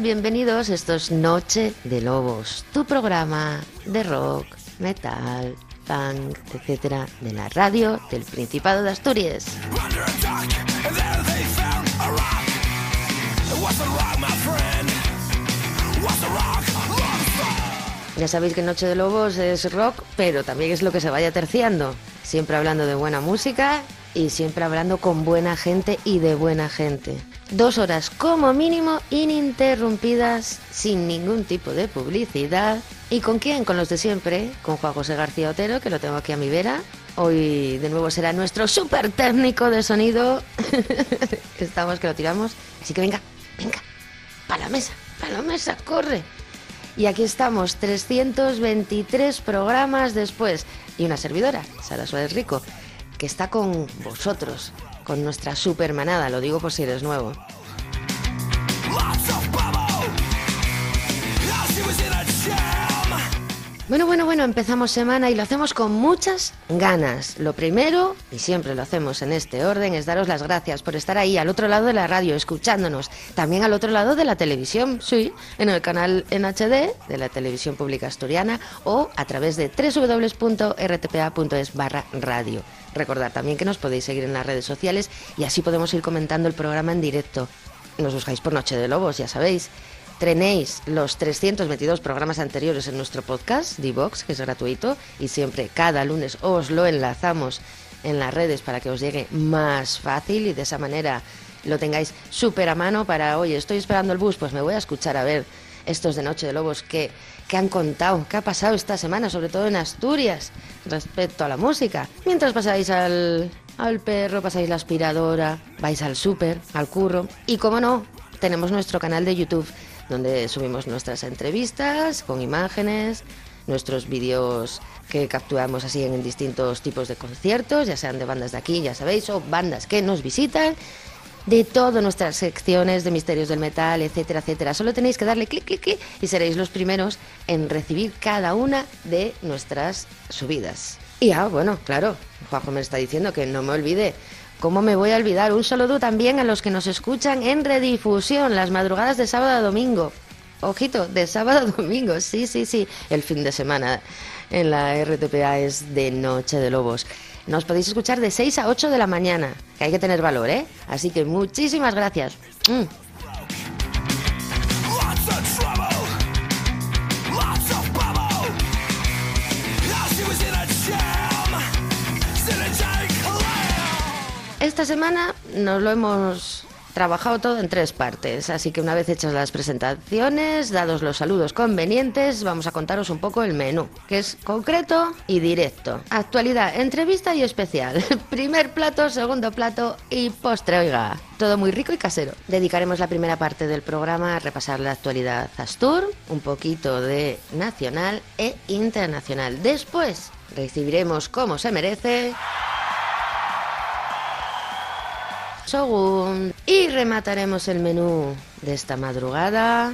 Bienvenidos. Esto es Noche de Lobos, tu programa de rock, metal, punk, etcétera, de la radio del Principado de Asturias. Ya sabéis que Noche de Lobos es rock, pero también es lo que se vaya terciando. Siempre hablando de buena música y siempre hablando con buena gente y de buena gente. Dos horas como mínimo ininterrumpidas, sin ningún tipo de publicidad. ¿Y con quién? Con los de siempre, con Juan José García Otero, que lo tengo aquí a mi vera. Hoy de nuevo será nuestro súper técnico de sonido. Estamos que lo tiramos. Así que venga, venga, para la mesa, para la mesa, corre. Y aquí estamos, 323 programas después. Y una servidora, Sara Suárez Rico, que está con vosotros, con nuestra supermanada, lo digo por si eres nuevo. Bueno, bueno, bueno, empezamos semana y lo hacemos con muchas ganas. Lo primero, y siempre lo hacemos en este orden, es daros las gracias por estar ahí al otro lado de la radio, escuchándonos. También al otro lado de la televisión, sí, en el canal en HD de la televisión pública asturiana o a través de www.rtpa.es barra radio. Recordad también que nos podéis seguir en las redes sociales y así podemos ir comentando el programa en directo. Nos buscáis por Noche de Lobos, ya sabéis. Tenéis los 322 programas anteriores en nuestro podcast, Divox, que es gratuito, y siempre cada lunes os lo enlazamos en las redes para que os llegue más fácil y de esa manera lo tengáis súper a mano para, oye, estoy esperando el bus, pues me voy a escuchar a ver estos de Noche de Lobos que, que han contado, qué ha pasado esta semana, sobre todo en Asturias, respecto a la música. Mientras pasáis al, al perro, pasáis la aspiradora, vais al súper, al curro, y como no, tenemos nuestro canal de YouTube donde subimos nuestras entrevistas con imágenes, nuestros vídeos que capturamos así en distintos tipos de conciertos, ya sean de bandas de aquí, ya sabéis, o bandas que nos visitan, de todas nuestras secciones de misterios del metal, etcétera, etcétera. Solo tenéis que darle clic, clic, clic y seréis los primeros en recibir cada una de nuestras subidas. Y ah, bueno, claro, Juanjo me está diciendo que no me olvide ¿Cómo me voy a olvidar? Un saludo también a los que nos escuchan en redifusión, las madrugadas de sábado a domingo. Ojito, de sábado a domingo, sí, sí, sí. El fin de semana en la RTPA es de Noche de Lobos. Nos podéis escuchar de 6 a 8 de la mañana, que hay que tener valor, ¿eh? Así que muchísimas gracias. Mm. Esta semana nos lo hemos trabajado todo en tres partes, así que una vez hechas las presentaciones, dados los saludos convenientes, vamos a contaros un poco el menú, que es concreto y directo. Actualidad, entrevista y especial. Primer plato, segundo plato y postre, oiga. Todo muy rico y casero. Dedicaremos la primera parte del programa a repasar la actualidad Astur, un poquito de nacional e internacional. Después recibiremos como se merece Shogun. Y remataremos el menú de esta madrugada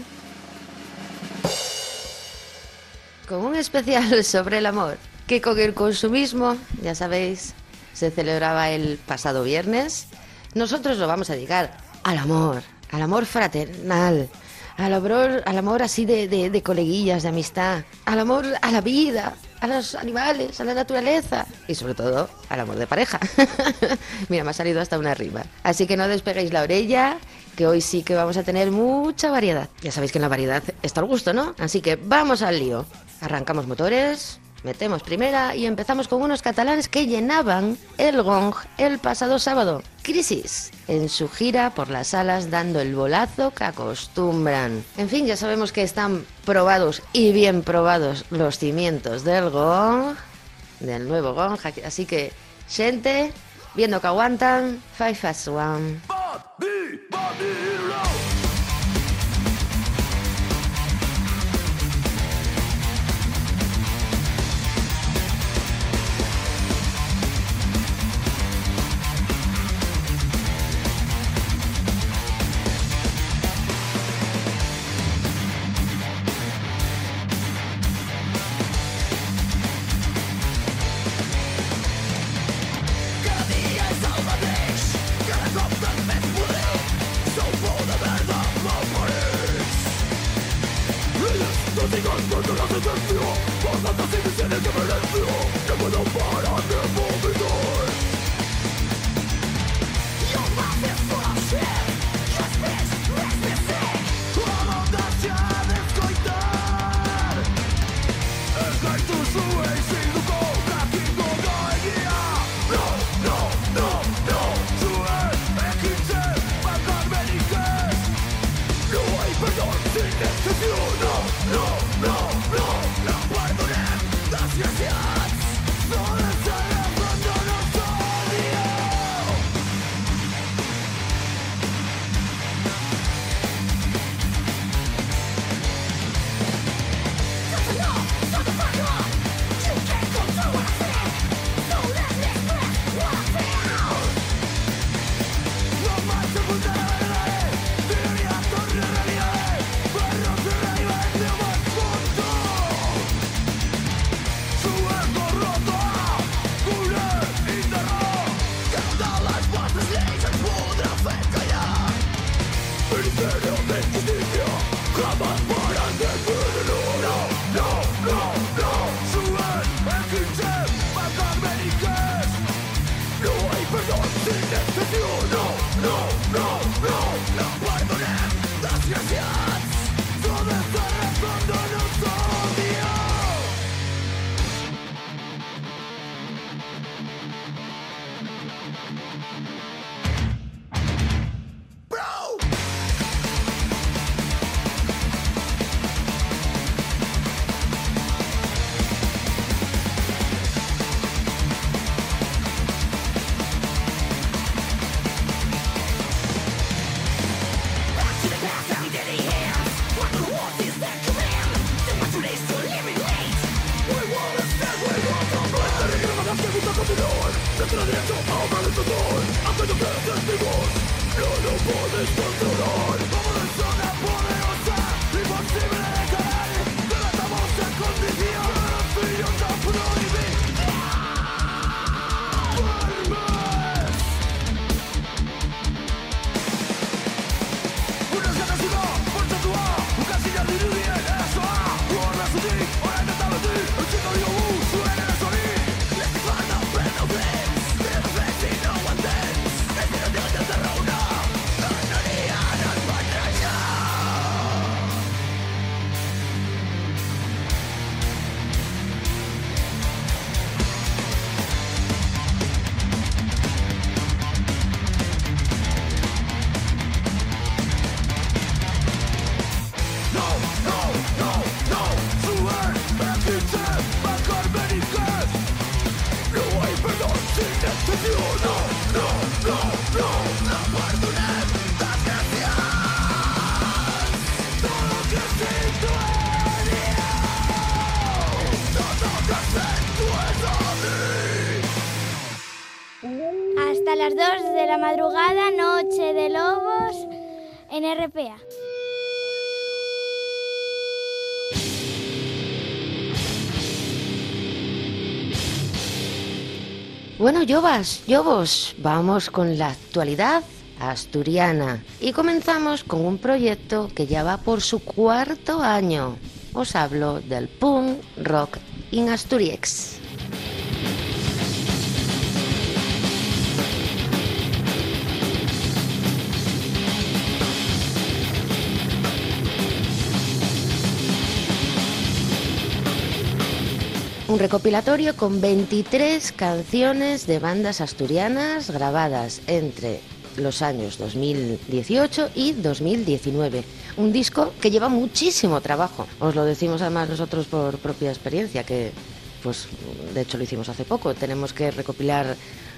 con un especial sobre el amor, que con el consumismo, ya sabéis, se celebraba el pasado viernes. Nosotros lo vamos a dedicar al amor, al amor fraternal, al amor, al amor así de, de, de coleguillas, de amistad, al amor a la vida, a los animales, a la naturaleza y sobre todo al amor de pareja. Mira, me ha salido hasta una rima. Así que no despeguéis la orella, que hoy sí que vamos a tener mucha variedad. Ya sabéis que en la variedad está el gusto, ¿no? Así que vamos al lío. Arrancamos motores, Metemos primera y empezamos con unos catalanes que llenaban el gong el pasado sábado. Crisis en su gira por las salas dando el bolazo que acostumbran. En fin, ya sabemos que están probados y bien probados los cimientos del gong. del nuevo Gong. Así que, gente, viendo que aguantan, Five Fast One. Declarando a malentador Hasta que pierdes mi voz No lo puedes controlar Como una zona poderosa Imposible Bueno, Yobas, Yobos, vamos con la actualidad asturiana y comenzamos con un proyecto que ya va por su cuarto año. Os hablo del punk rock in Asturiex. Un recopilatorio con 23 canciones de bandas asturianas grabadas entre los años 2018 y 2019. Un disco que lleva muchísimo trabajo. Os lo decimos además nosotros por propia experiencia, que pues de hecho lo hicimos hace poco. Tenemos que recopilar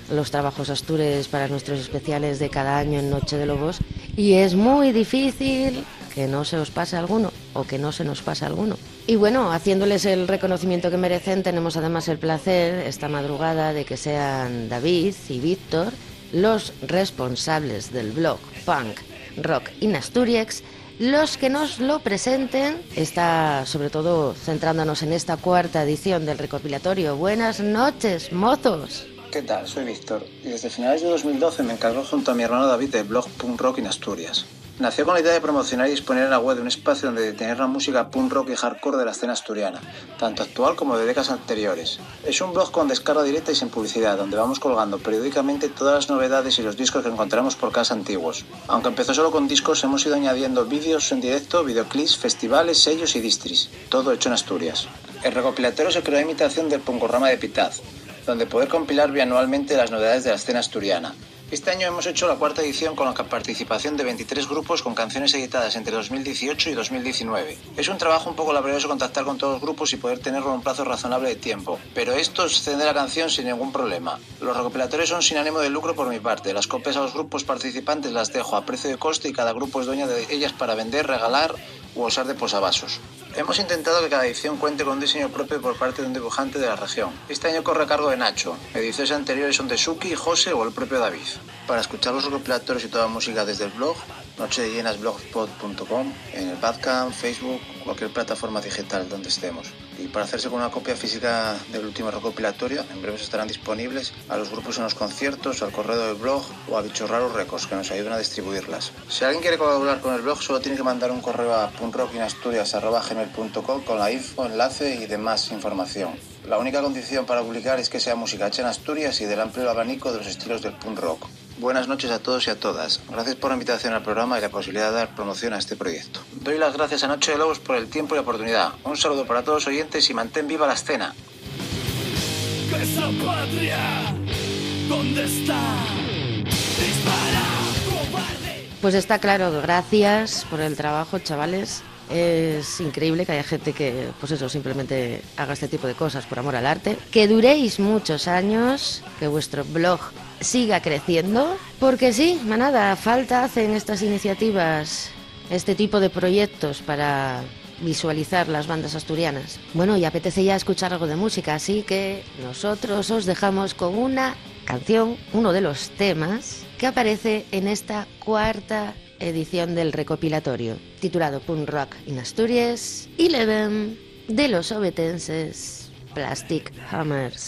los trabajos astures para nuestros especiales de cada año en Noche de Lobos y es muy difícil que no se os pase alguno o que no se nos pase alguno. Y bueno, haciéndoles el reconocimiento que merecen, tenemos además el placer esta madrugada de que sean David y Víctor los responsables del blog Punk Rock in Asturias los que nos lo presenten. Está sobre todo centrándonos en esta cuarta edición del recopilatorio. Buenas noches, mozos. ¿Qué tal? Soy Víctor y desde finales de 2012 me encargo junto a mi hermano David del blog Punk Rock in Asturias. Nació con la idea de promocionar y disponer en la web de un espacio donde tener la música punk rock y hardcore de la escena asturiana, tanto actual como de décadas anteriores. Es un blog con descarga directa y sin publicidad, donde vamos colgando periódicamente todas las novedades y los discos que encontramos por casa antiguos. Aunque empezó solo con discos, hemos ido añadiendo vídeos en directo, videoclips, festivales, sellos y distris, todo hecho en Asturias. El recopilatorio se creó a imitación del Punkorama de Pitaz, donde poder compilar bianualmente las novedades de la escena asturiana. Este año hemos hecho la cuarta edición con la participación de 23 grupos con canciones editadas entre 2018 y 2019. Es un trabajo un poco laborioso contactar con todos los grupos y poder tenerlo en un plazo razonable de tiempo, pero esto es extender la canción sin ningún problema. Los recopilatorios son sin ánimo de lucro por mi parte. Las copias a los grupos participantes las dejo a precio de coste y cada grupo es dueño de ellas para vender, regalar u usar de posavasos. Hemos intentado que cada edición cuente con un diseño propio por parte de un dibujante de la región. Este año corre a cargo de Nacho. Ediciones anteriores son de Suki, José o el propio David. Para escuchar los recopilatorios y toda la música desde el blog, nochedellenasblogspot.com, en el Badcamp, Facebook, cualquier plataforma digital donde estemos. Y para hacerse con una copia física del último recopilatorio, en breve estarán disponibles a los grupos en los conciertos, al correo del blog o a Bichos Raros Records, que nos ayudan a distribuirlas. Si alguien quiere colaborar con el blog, solo tiene que mandar un correo a puntrockinasturias.com con la info, enlace y demás información. La única condición para publicar es que sea música hecha en Asturias y del amplio abanico de los estilos del punk rock. Buenas noches a todos y a todas. Gracias por la invitación al programa y la posibilidad de dar promoción a este proyecto. Doy las gracias a Noche de Lobos por el tiempo y la oportunidad. Un saludo para todos los oyentes y mantén viva la escena. esa patria, ¿dónde está? Dispara. Pues está claro, gracias por el trabajo, chavales. Es increíble que haya gente que, pues eso, simplemente haga este tipo de cosas por amor al arte. Que duréis muchos años, que vuestro blog siga creciendo, porque sí, manada, falta hacen estas iniciativas, este tipo de proyectos para visualizar las bandas asturianas. Bueno, y apetece ya escuchar algo de música, así que nosotros os dejamos con una canción, uno de los temas que aparece en esta cuarta edición del recopilatorio, titulado Punk Rock in Asturias, Eleven de los obetenses Plastic Hammers.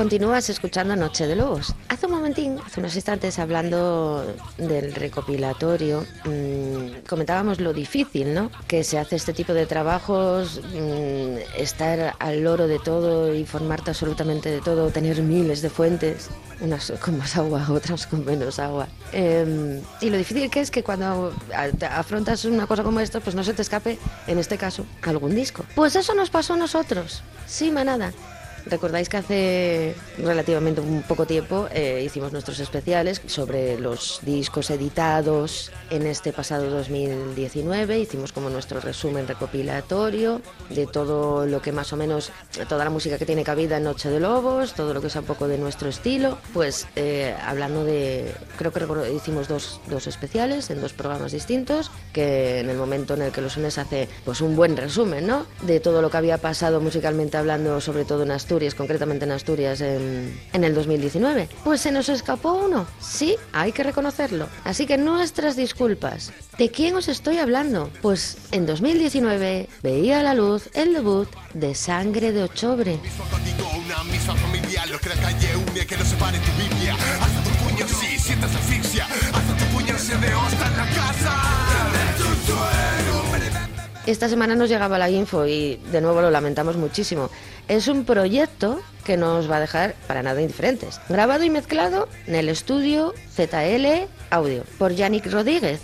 Continúas escuchando Noche de Lobos. Hace un momentín, hace unos instantes, hablando del recopilatorio, mmm, comentábamos lo difícil, ¿no? Que se hace este tipo de trabajos, mmm, estar al loro de todo, informarte absolutamente de todo, tener miles de fuentes, unas con más agua, otras con menos agua. Eh, y lo difícil que es que cuando afrontas una cosa como esta, pues no se te escape, en este caso, algún disco. Pues eso nos pasó a nosotros. Sí, manada. Recordáis que hace relativamente un poco tiempo eh, hicimos nuestros especiales sobre los discos editados en este pasado 2019. Hicimos como nuestro resumen recopilatorio de todo lo que más o menos, toda la música que tiene cabida en Noche de Lobos, todo lo que es un poco de nuestro estilo. Pues eh, hablando de, creo que hicimos dos, dos especiales en dos programas distintos, que en el momento en el que los unes hace pues un buen resumen, ¿no? De todo lo que había pasado musicalmente hablando, sobre todo en Asturias Asturias, concretamente en Asturias, en, en, el 2019. Pues se nos escapó uno. Sí, hay que reconocerlo. Así que nuestras disculpas. ¿De quién os estoy hablando? Pues en 2019 veía a la luz el debut de Sangre de Ochobre. Asfixia. Hasta tu se la casa. Esta semana nos llegaba la info y de nuevo lo lamentamos muchísimo. Es un proyecto que nos va a dejar para nada indiferentes. Grabado y mezclado en el estudio ZL Audio por Yannick Rodríguez.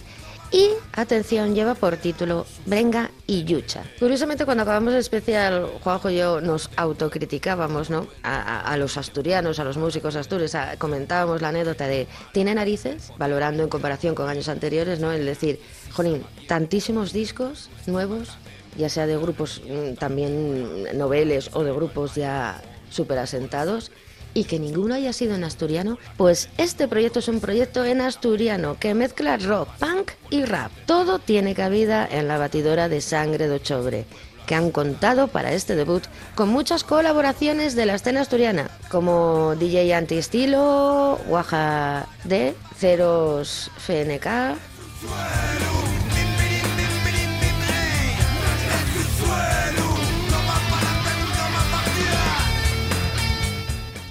Y, atención, lleva por título Brenga y Yucha. Curiosamente, cuando acabamos el especial, Juanjo y yo nos autocriticábamos, ¿no? A, los asturianos, a los músicos astures, comentábamos la anécdota de ¿tiene narices? Valorando en comparación con años anteriores, ¿no? El decir, jolín, tantísimos discos nuevos, ya sea de grupos mmm, también noveles o de grupos ya súper asentados, y que ninguno haya sido en asturiano, pues este proyecto es un proyecto en asturiano que mezcla rock, punk y rap. Todo tiene cabida en la batidora de sangre de Ochobre que han contado para este debut con muchas colaboraciones de la escena asturiana, como DJ Anti-Estilo, Guaja D, Ceros FNK.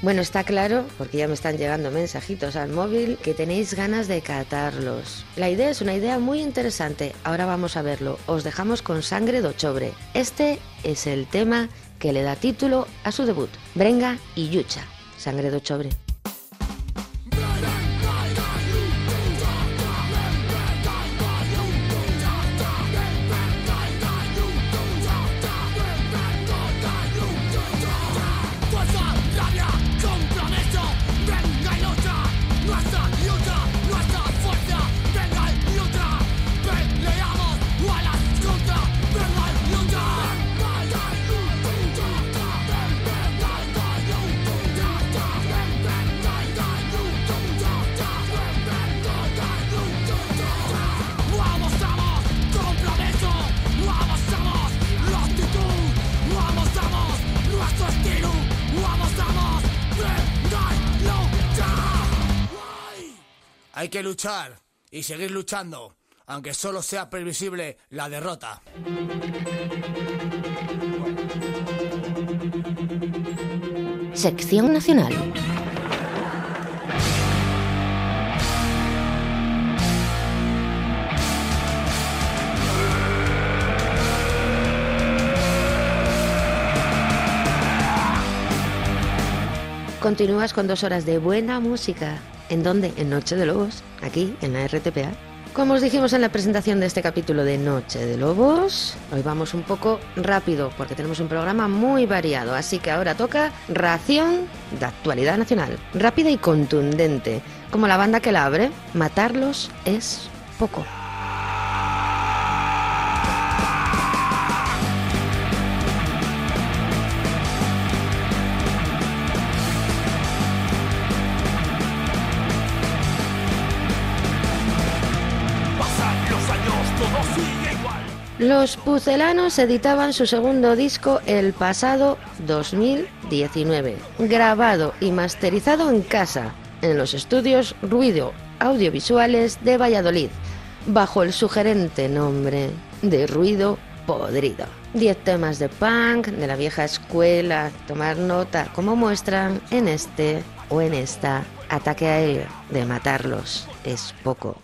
Bueno, está claro, porque ya me están llegando mensajitos al móvil, que tenéis ganas de catarlos. La idea es una idea muy interesante, ahora vamos a verlo. Os dejamos con Sangre de Ochobre. Este es el tema que le da título a su debut, Brenga y Yucha, Sangre de Ochobre. Hay que luchar y seguir luchando, aunque solo sea previsible la derrota. Sección Nacional. Continúas con dos horas de buena música. ¿En dónde? En Noche de Lobos, aquí en la RTPA. Como os dijimos en la presentación de este capítulo de Noche de Lobos, hoy vamos un poco rápido porque tenemos un programa muy variado, así que ahora toca ración de actualidad nacional, rápida y contundente, como la banda que la abre, matarlos es poco. Los Pucelanos editaban su segundo disco el pasado 2019, grabado y masterizado en casa, en los estudios Ruido Audiovisuales de Valladolid, bajo el sugerente nombre de Ruido podrido. 10 temas de punk, de la vieja escuela, tomar nota, como muestran en este o en esta ataque aéreo de matarlos es poco.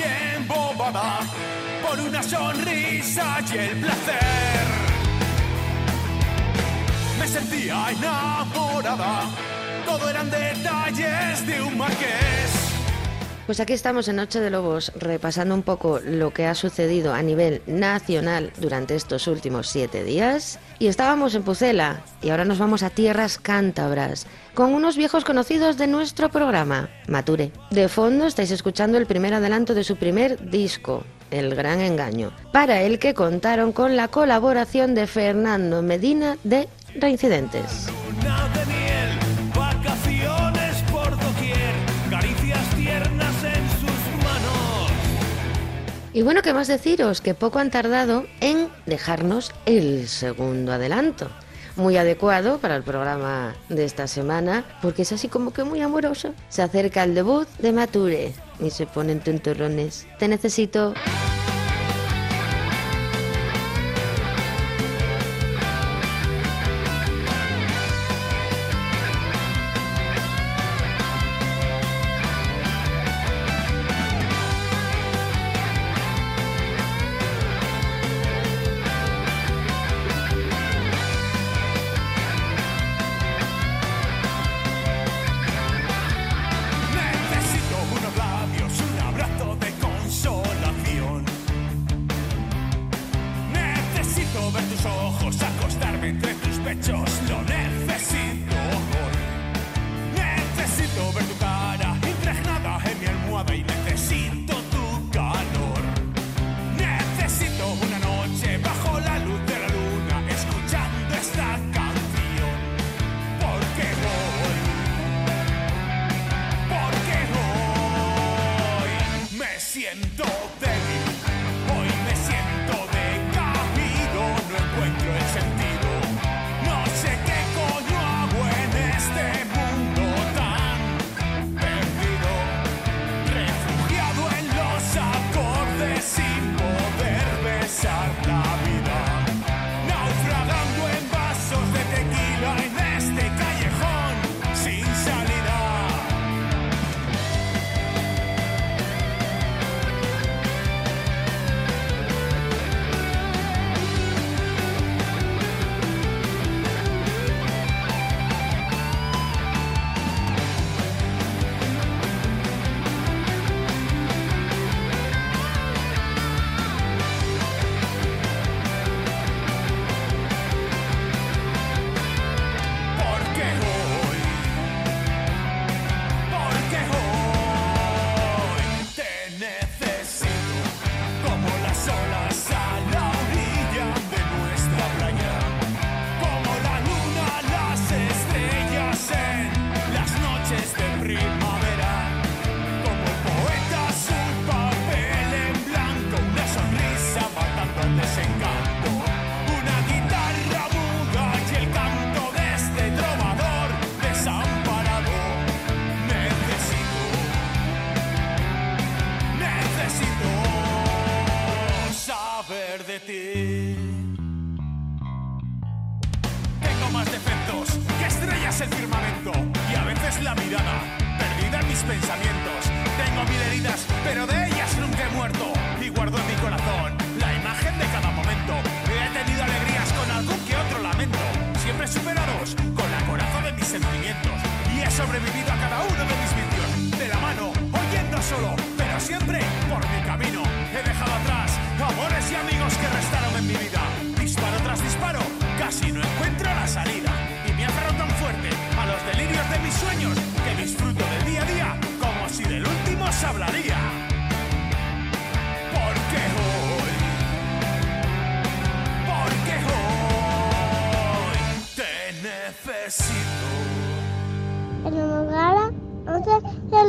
Y embobada por una sonrisa y el placer. Me sentía enamorada, todo eran detalles de un marqués. Pues aquí estamos en Noche de Lobos repasando un poco lo que ha sucedido a nivel nacional durante estos últimos siete días. Y estábamos en Pucela y ahora nos vamos a tierras cántabras con unos viejos conocidos de nuestro programa, Mature. De fondo estáis escuchando el primer adelanto de su primer disco, El Gran Engaño, para el que contaron con la colaboración de Fernando Medina de Reincidentes. Y bueno, ¿qué más deciros? Que poco han tardado en dejarnos el segundo adelanto. Muy adecuado para el programa de esta semana, porque es así como que muy amoroso. Se acerca el debut de Mature y se ponen tontorrones. Te. Necesito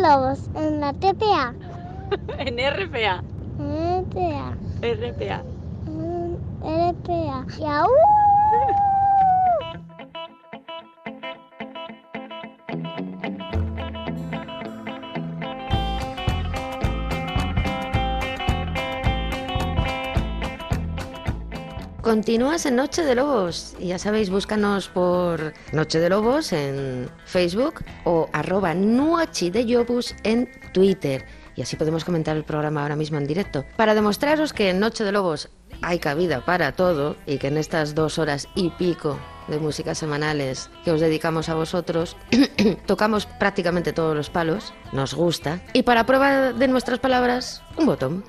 lobos, en la TPA. En RPA. En TPA. RPA. En RPA. ¡Yau! Continúas en Noche de Lobos. Ya sabéis, búscanos por Noche de Lobos en Facebook o arroba Nuachi de Yobus en Twitter. Y así podemos comentar el programa ahora mismo en directo. Para demostraros que en Noche de Lobos hay cabida para todo y que en estas dos horas y pico de música semanales que os dedicamos a vosotros, tocamos prácticamente todos los palos, nos gusta. Y para prueba de nuestras palabras, un botón.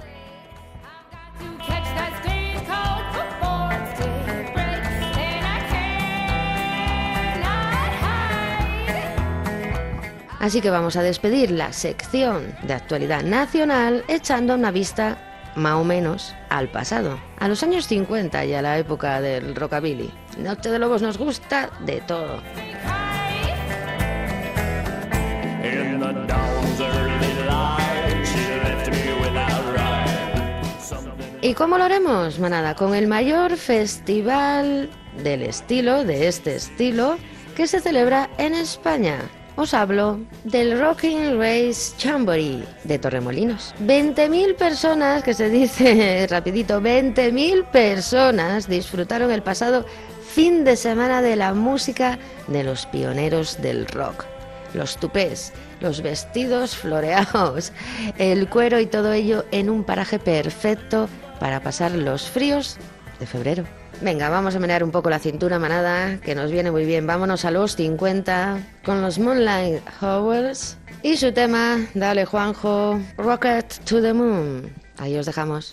Así que vamos a despedir la sección de actualidad nacional echando una vista más o menos al pasado, a los años 50 y a la época del rockabilly. Noche de Lobos nos gusta de todo. ¿Y cómo lo haremos, manada? Con el mayor festival del estilo, de este estilo, que se celebra en España. Hablo del Rocking Race Chamboree de Torremolinos. 20.000 personas, que se dice rapidito, 20.000 personas disfrutaron el pasado fin de semana de la música de los pioneros del rock. Los tupés, los vestidos floreados, el cuero y todo ello en un paraje perfecto para pasar los fríos de febrero. Venga, vamos a menear un poco la cintura manada, que nos viene muy bien. Vámonos a los 50 con los Moonlight Hours y su tema, dale Juanjo, Rocket to the Moon. Ahí os dejamos.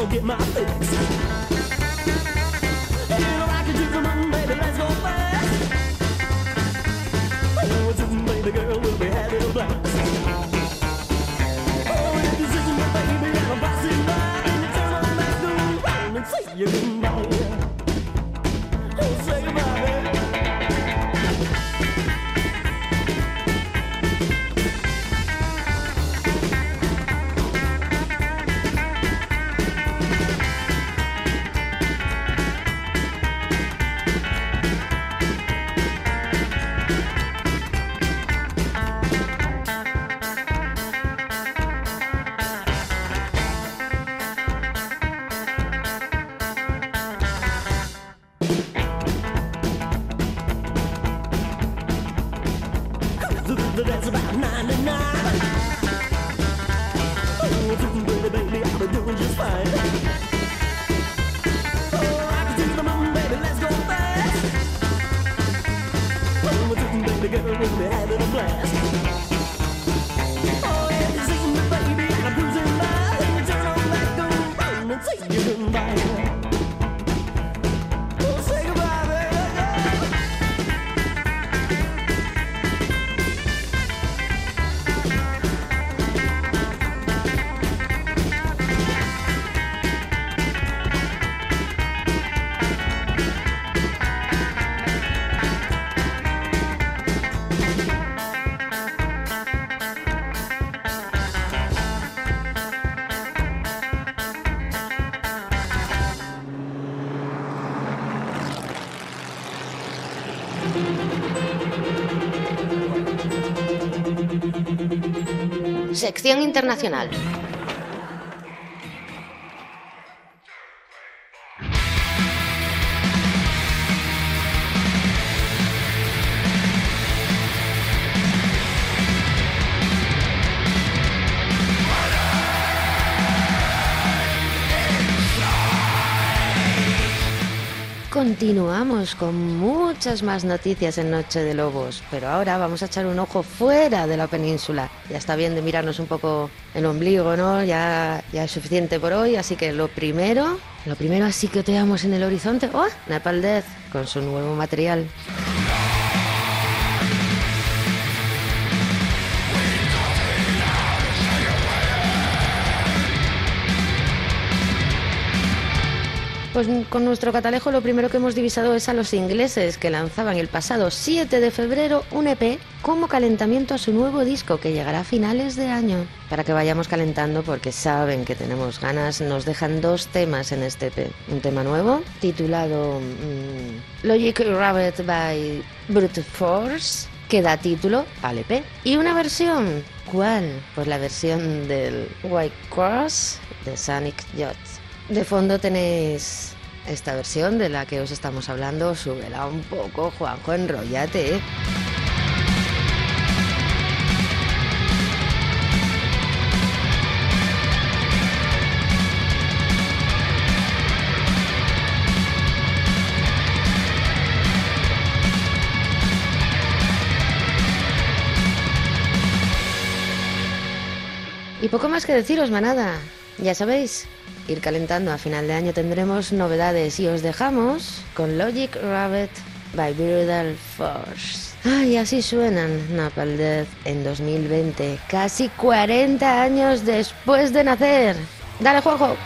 I'ma get my fix. Sección internacional. Continuamos con muchas más noticias en Noche de Lobos, pero ahora vamos a echar un ojo fuera de la península. Ya está bien de mirarnos un poco el ombligo, ¿no? Ya, es suficiente por hoy, así que lo primero, lo primero así que teamos en el horizonte, ¡oh! Nepal Death con su nuevo material. Pues con nuestro catalejo lo primero que hemos divisado es a los ingleses que lanzaban el pasado 7 de febrero un EP como calentamiento a su nuevo disco que llegará a finales de año. Para que vayamos calentando porque saben que tenemos ganas, nos dejan dos temas en este EP. Un tema nuevo titulado mm, Logic Rabbit by Brute Force que da título al EP. Y una versión, ¿cuál? Pues la versión del White Cross de Sonic Youth. De fondo tenéis esta versión de la que os estamos hablando. Súbela un poco, Juanjo, enrollate. Y poco más que deciros, manada. Ya sabéis, ir calentando. A final de año tendremos novedades y os dejamos con Logic Rabbit by Brutal Force. Ay, así suenan Napalm Death en 2020, casi 40 años después de nacer. Dale, Juanjo.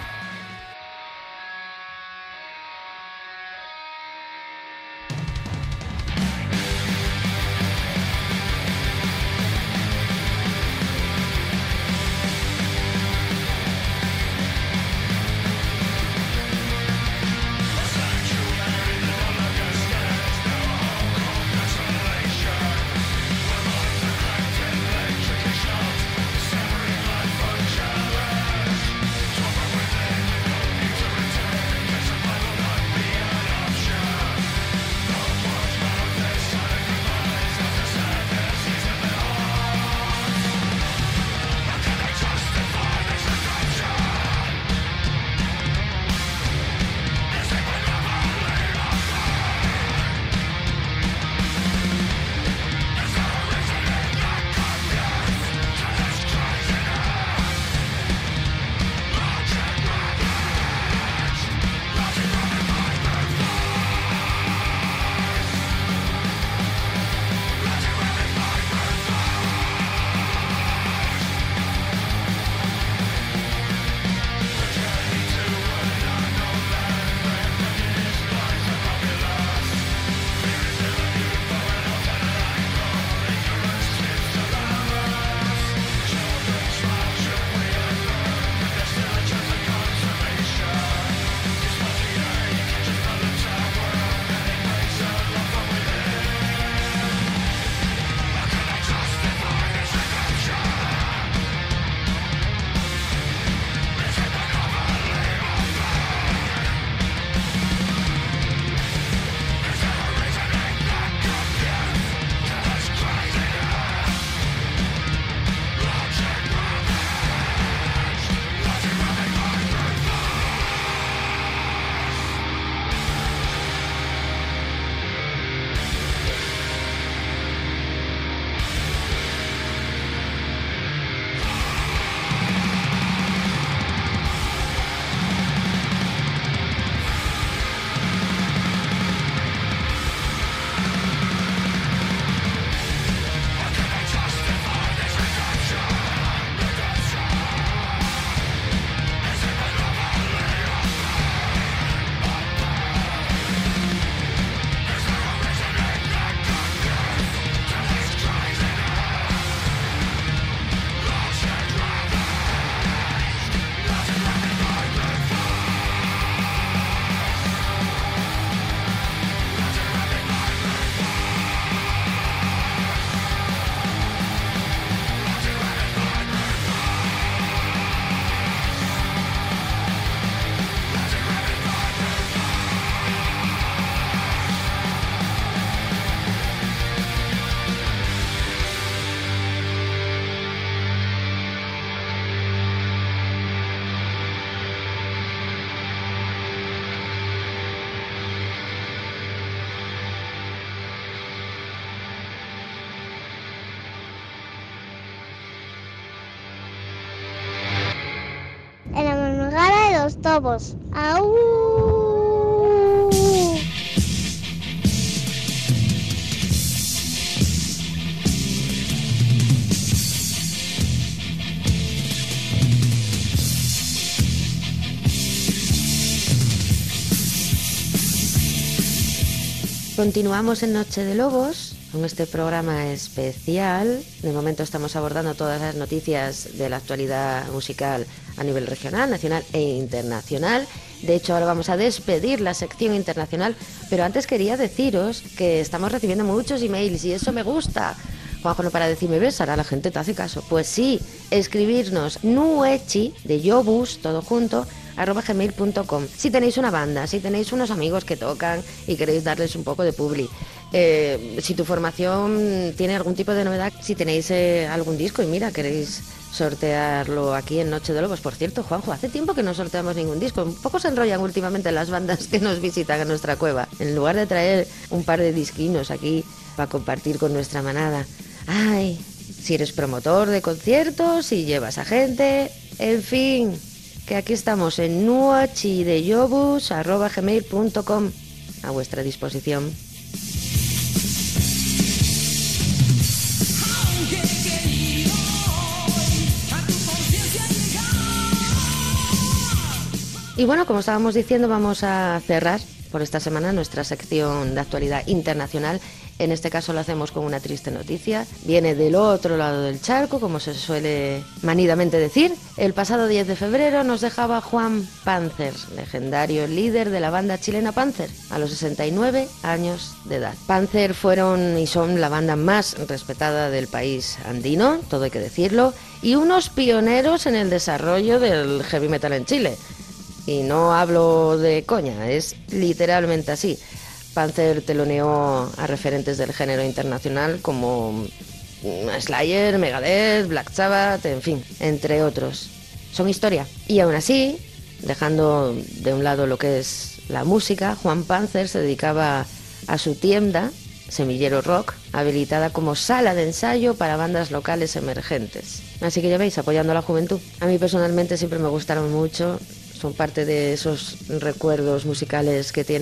Los tobos. ¡Au! Continuamos en Noche de Lobos con este programa especial. De momento estamos abordando todas las noticias de la actualidad musical a nivel regional, nacional e internacional. De hecho, ahora vamos a despedir la sección internacional, pero antes quería deciros que estamos recibiendo muchos emails y eso me gusta. Juanjo no para de decirme, ves, ahora la gente te hace caso. Pues sí, escribirnos nuechi de yobus, todo junto, arroba gmail.com. Si tenéis una banda, si tenéis unos amigos que tocan y queréis darles un poco de publi, eh, si tu formación tiene algún tipo de novedad, si tenéis eh, algún disco y mira, queréis sortearlo aquí en Noche de Lobos. Por cierto, Juanjo, hace tiempo que no sorteamos ningún disco. Un poco se enrollan últimamente las bandas que nos visitan a nuestra cueva. En lugar de traer un par de disquinos aquí para compartir con nuestra manada. Ay, si eres promotor de conciertos, si llevas a gente, en fin, que aquí estamos en nuachideyobus.com a vuestra disposición. Y bueno, como estábamos diciendo, vamos a cerrar por esta semana nuestra sección de actualidad internacional. En este caso lo hacemos con una triste noticia. Viene del otro lado del charco, como se suele manidamente decir. El pasado 10 de febrero nos dejaba Juan Panzer, legendario líder de la banda chilena Panzer, a los 69 años de edad. Panzer fueron y son la banda más respetada del país andino, todo hay que decirlo, y unos pioneros en el desarrollo del heavy metal en Chile. Y no hablo de coña, es literalmente así. Panzer teloneó a referentes del género internacional como Slayer, Megadeth, Black Sabbath, en fin, entre otros. Son historia. Y aún así, dejando de un lado lo que es la música, Juan Panzer se dedicaba a su tienda, Semillero Rock, habilitada como sala de ensayo para bandas locales emergentes. Así que ya veis, apoyando a la juventud. A mí personalmente siempre me gustaron mucho, son parte de esos recuerdos musicales que tiene